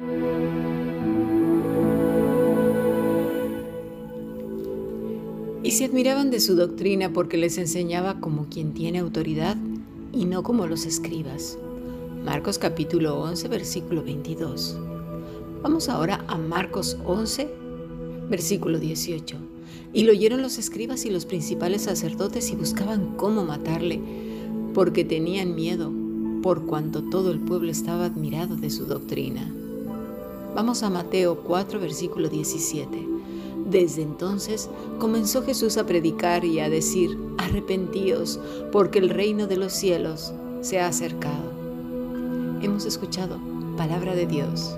Y se admiraban de su doctrina porque les enseñaba como quien tiene autoridad y no como los escribas. Marcos capítulo 11, versículo 22. Vamos ahora a Marcos 11, versículo 18. Y lo oyeron los escribas y los principales sacerdotes y buscaban cómo matarle, porque tenían miedo, por cuanto todo el pueblo estaba admirado de su doctrina. Vamos a Mateo 4, versículo 17. Desde entonces comenzó Jesús a predicar y a decir, arrepentíos, porque el reino de los cielos se ha acercado. Hemos escuchado palabra de Dios.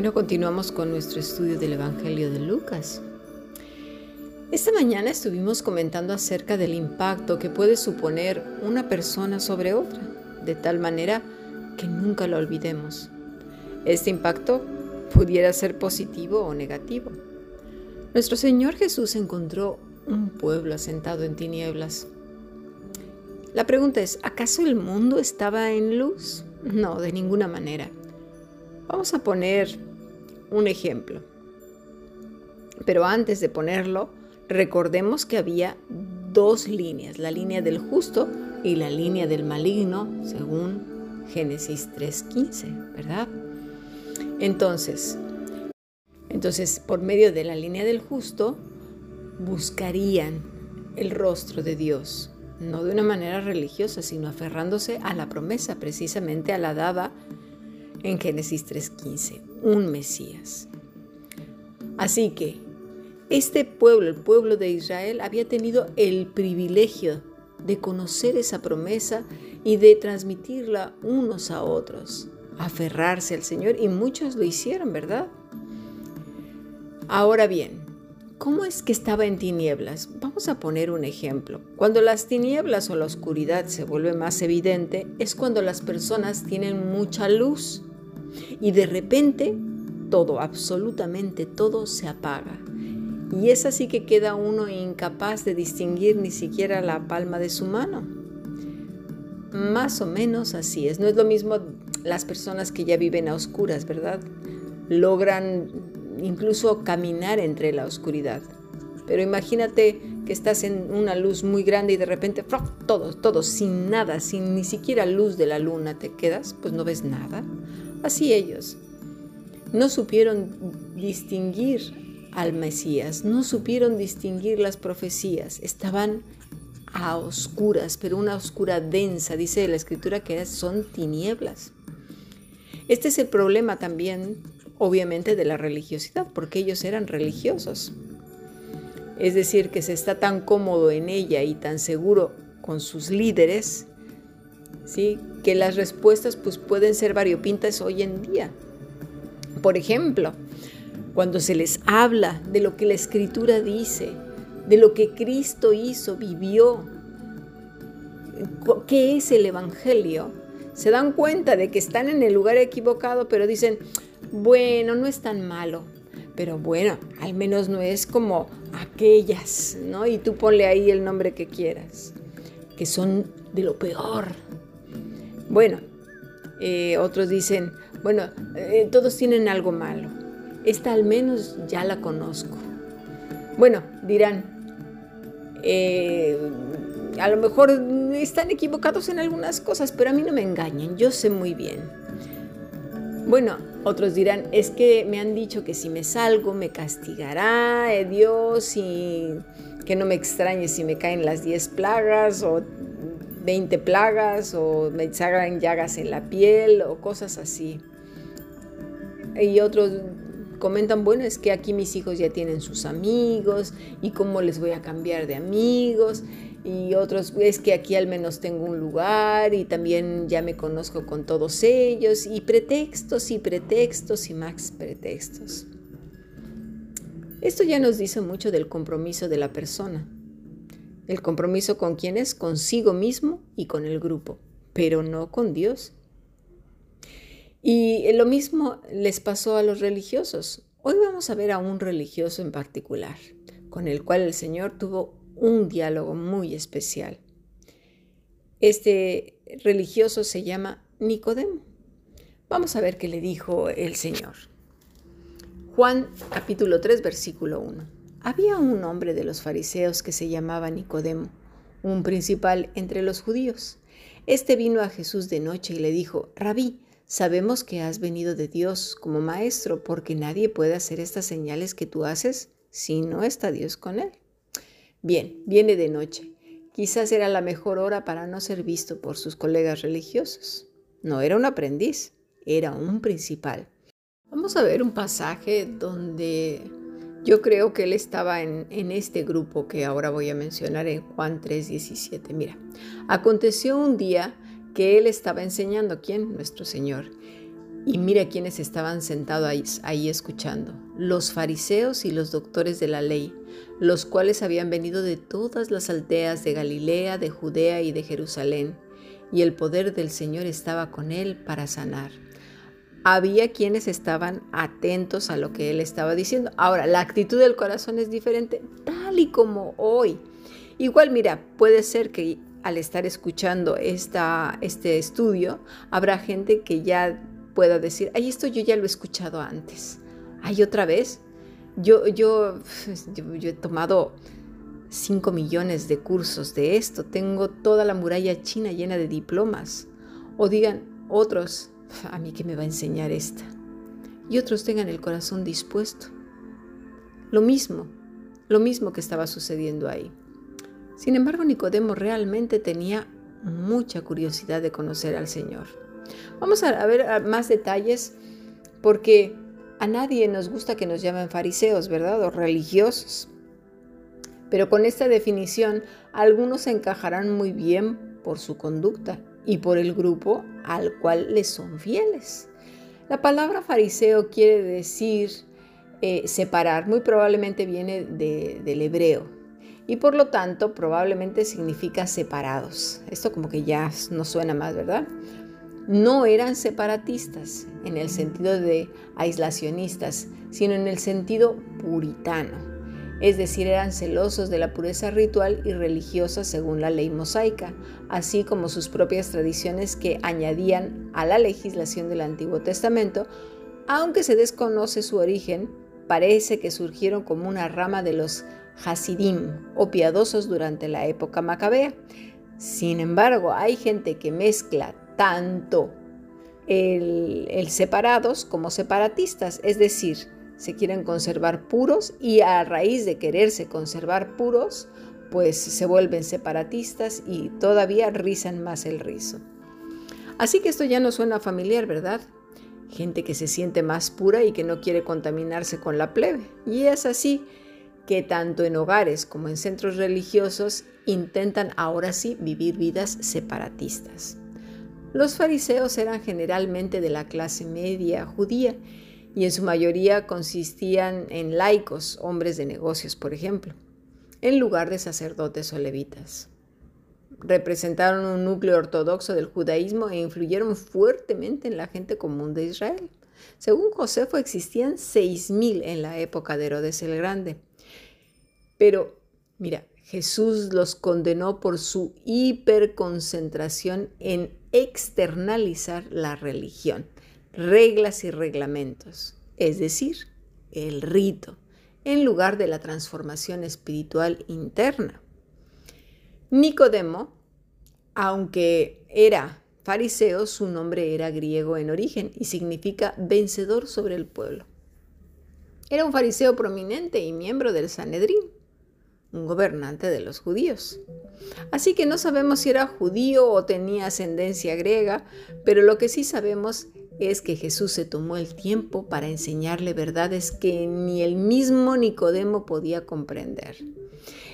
Bueno, continuamos con nuestro estudio del Evangelio de Lucas. Esta mañana estuvimos comentando acerca del impacto que puede suponer una persona sobre otra, de tal manera que nunca lo olvidemos. Este impacto pudiera ser positivo o negativo. Nuestro Señor Jesús encontró un pueblo asentado en tinieblas. La pregunta es, ¿acaso el mundo estaba en luz? No, de ninguna manera. Vamos a poner un ejemplo. Pero antes de ponerlo, recordemos que había dos líneas, la línea del justo y la línea del maligno, según Génesis 3.15, ¿verdad? Entonces, entonces, por medio de la línea del justo, buscarían el rostro de Dios, no de una manera religiosa, sino aferrándose a la promesa, precisamente a la dada en Génesis 3.15, un Mesías. Así que este pueblo, el pueblo de Israel, había tenido el privilegio de conocer esa promesa y de transmitirla unos a otros aferrarse al Señor y muchos lo hicieron, ¿verdad? Ahora bien, ¿cómo es que estaba en tinieblas? Vamos a poner un ejemplo. Cuando las tinieblas o la oscuridad se vuelve más evidente es cuando las personas tienen mucha luz y de repente todo, absolutamente todo se apaga. Y es así que queda uno incapaz de distinguir ni siquiera la palma de su mano. Más o menos así es. No es lo mismo las personas que ya viven a oscuras, ¿verdad? Logran incluso caminar entre la oscuridad. Pero imagínate que estás en una luz muy grande y de repente, todo, todo, sin nada, sin ni siquiera luz de la luna te quedas, pues no ves nada. Así ellos. No supieron distinguir al Mesías, no supieron distinguir las profecías, estaban a oscuras, pero una oscura densa, dice la escritura que son tinieblas. Este es el problema también, obviamente, de la religiosidad, porque ellos eran religiosos. Es decir, que se está tan cómodo en ella y tan seguro con sus líderes, que las respuestas pues, pueden ser variopintas hoy en día. Por ejemplo, cuando se les habla de lo que la escritura dice, de lo que Cristo hizo, vivió, qué es el Evangelio, se dan cuenta de que están en el lugar equivocado, pero dicen, bueno, no es tan malo, pero bueno, al menos no es como aquellas, ¿no? Y tú ponle ahí el nombre que quieras, que son de lo peor. Bueno, eh, otros dicen, bueno, eh, todos tienen algo malo. Esta al menos ya la conozco. Bueno, dirán, eh, a lo mejor están equivocados en algunas cosas, pero a mí no me engañen, yo sé muy bien. Bueno, otros dirán, es que me han dicho que si me salgo me castigará Dios y que no me extrañe si me caen las 10 plagas o 20 plagas o me salgan llagas en la piel o cosas así. Y otros comentan, bueno, es que aquí mis hijos ya tienen sus amigos y cómo les voy a cambiar de amigos. Y otros, es que aquí al menos tengo un lugar y también ya me conozco con todos ellos. Y pretextos y pretextos y más pretextos. Esto ya nos dice mucho del compromiso de la persona. El compromiso con quién es, consigo mismo y con el grupo, pero no con Dios. Y lo mismo les pasó a los religiosos. Hoy vamos a ver a un religioso en particular, con el cual el Señor tuvo un diálogo muy especial. Este religioso se llama Nicodemo. Vamos a ver qué le dijo el Señor. Juan capítulo 3 versículo 1. Había un hombre de los fariseos que se llamaba Nicodemo, un principal entre los judíos. Este vino a Jesús de noche y le dijo, Rabí, Sabemos que has venido de Dios como maestro, porque nadie puede hacer estas señales que tú haces si no está Dios con él. Bien, viene de noche. Quizás era la mejor hora para no ser visto por sus colegas religiosos. No era un aprendiz, era un principal. Vamos a ver un pasaje donde yo creo que él estaba en, en, este grupo que ahora voy a mencionar en Juan 3:17. Mira, aconteció un día que él estaba enseñando. ¿Quién? Nuestro Señor. Y mira quiénes estaban sentados ahí, ahí, escuchando. Los fariseos y los doctores de la ley, los cuales habían venido de todas las aldeas de Galilea, de Judea y de Jerusalén. Y el poder del Señor estaba con él para sanar. Había quienes estaban atentos a lo que él estaba diciendo. Ahora, la actitud del corazón es diferente, tal y como hoy. Igual, mira, puede ser que al estar escuchando esta, este estudio, habrá gente que ya pueda decir, ay, esto yo ya lo he escuchado antes. Ay, otra vez. Yo, yo, yo, he tomado 5 millones de cursos de esto. Tengo toda la muralla china llena de diplomas. O digan otros, a mí que me va a enseñar esta. Y otros tengan el corazón dispuesto. Lo mismo, lo mismo que estaba sucediendo ahí. Sin embargo, Nicodemo realmente tenía mucha curiosidad de conocer al Señor. Vamos a ver más detalles porque a nadie nos gusta que nos llamen fariseos, ¿verdad? O religiosos. Pero con esta definición, algunos encajarán muy bien por su conducta y por el grupo al cual les son fieles. La palabra fariseo quiere decir eh, separar, muy probablemente viene del hebreo, y por lo tanto probablemente significa separados. Esto como que ya no suena más, ¿verdad? No eran separatistas en el sentido de aislacionistas, sino en el sentido puritano. Es decir, eran celosos de la pureza ritual y religiosa según la ley mosaica, así como sus propias tradiciones que añadían a la legislación del Antiguo Testamento, aunque se desconoce su origen, parece que surgieron como una rama de los Hasidim o piadosos durante la época macabea. Sin embargo, hay gente que mezcla tanto el, separados como separatistas, es decir, se quieren conservar puros y a raíz de quererse conservar puros, pues se vuelven separatistas y todavía rizan más el rizo. Así que esto ya no suena familiar, ¿verdad? Gente que se siente más pura y que no quiere contaminarse con la plebe. Y es así que tanto en hogares como en centros religiosos intentan ahora sí vivir vidas separatistas. Los fariseos eran generalmente de la clase media judía y en su mayoría consistían en laicos, hombres de negocios, por ejemplo, en lugar de sacerdotes o levitas. Representaron un núcleo ortodoxo del judaísmo e influyeron fuertemente en la gente común de Israel. Según Josefo existían 6.000 en la época de Herodes el Grande pero mira, Jesús los condenó por su hiperconcentración en externalizar la religión, reglas y reglamentos, es decir, el rito, en lugar de la transformación espiritual interna. Nicodemo, aunque era fariseo, su nombre era griego en origen y significa vencedor sobre el pueblo. Era un fariseo prominente y miembro del Sanedrín, un gobernante de los judíos. Así que no sabemos si era judío o tenía ascendencia griega, pero lo que sí sabemos es que Jesús se tomó el tiempo para enseñarle verdades que ni el mismo Nicodemo podía comprender.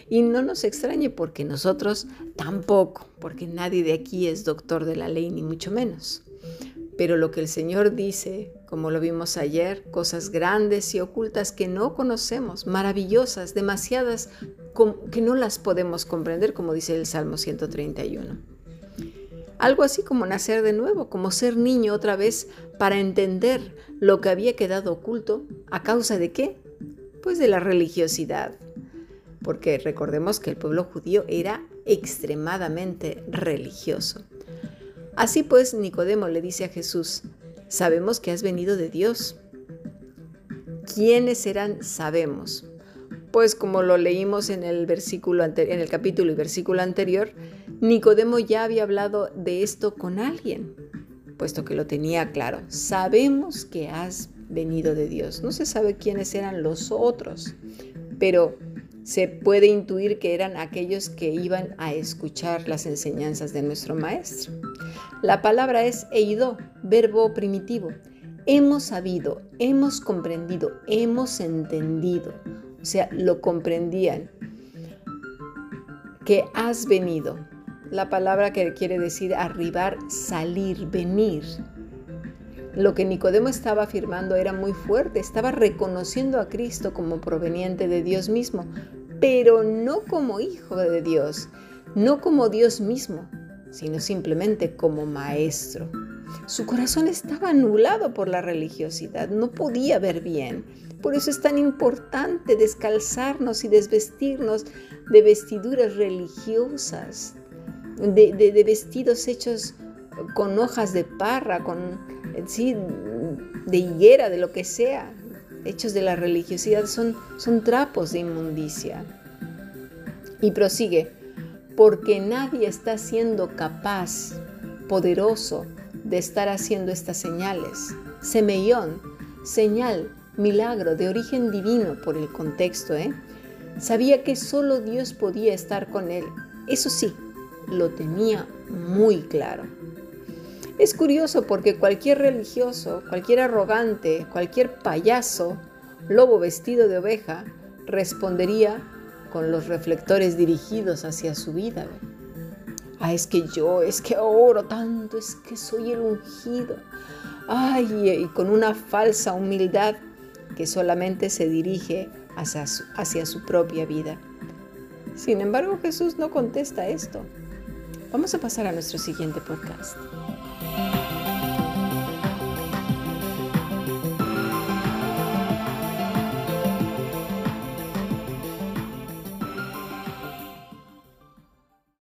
Y no nos extrañe porque nosotros tampoco, porque nadie de aquí es doctor de la ley, ni mucho menos. Pero lo que el Señor dice, como lo vimos ayer, cosas grandes y ocultas que no conocemos, maravillosas, demasiadas, que no las podemos comprender, como dice el Salmo 131. Algo así como nacer de nuevo, como ser niño otra vez para entender lo que había quedado oculto. ¿A causa de qué? Pues de la religiosidad. Porque recordemos que el pueblo judío era extremadamente religioso. Así pues, Nicodemo le dice a Jesús, sabemos que has venido de Dios. ¿Quiénes eran? Sabemos. Pues como lo leímos en el versículo en el capítulo y versículo anterior, Nicodemo ya había hablado de esto con alguien, puesto que lo tenía claro. Sabemos que has venido de Dios. No se sabe quiénes eran los otros, pero se puede intuir que eran aquellos que iban a escuchar las enseñanzas de nuestro maestro. La palabra es eido, verbo primitivo. Hemos sabido, hemos comprendido, hemos entendido. O sea, lo comprendían. Que has venido la palabra que quiere decir arribar, salir, venir. Lo que Nicodemo estaba afirmando era muy fuerte, estaba reconociendo a Cristo como proveniente de Dios mismo, pero no como hijo de Dios, no como Dios mismo, sino simplemente como maestro. Su corazón estaba anulado por la religiosidad, no podía ver bien. Por eso es tan importante descalzarnos y desvestirnos de vestiduras religiosas, de, vestidos hechos con hojas de parra, con, sí, de higuera, de lo que sea, hechos de la religiosidad, son, son trapos de inmundicia. Y prosigue, porque nadie está siendo capaz, poderoso, de estar haciendo estas señales. Semellón, señal, milagro de origen divino por el contexto, ¿eh? Sabía que solo Dios podía estar con él. Eso sí, lo tenía muy claro. Es curioso porque cualquier religioso, cualquier arrogante, cualquier payaso, lobo vestido de oveja, respondería con los reflectores dirigidos hacia su vida. Ah, es que yo, es que oro tanto, es que soy el ungido. Ay, y con una falsa humildad que solamente se dirige hacia su, hacia su propia vida. Sin embargo, Jesús no contesta esto. Vamos a pasar a nuestro siguiente podcast.